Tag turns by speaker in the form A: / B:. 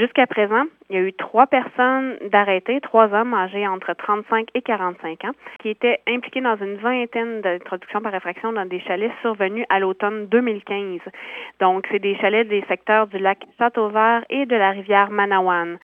A: Jusqu'à présent, il y a eu trois personnes d'arrêtés, trois hommes âgés entre 35 et 45 ans, qui étaient impliqués dans une vingtaine d'introductions par effraction dans des chalets survenus à l'automne 2015. Donc, c'est des chalets des secteurs du lac Châteauvert et de la rivière Manawan.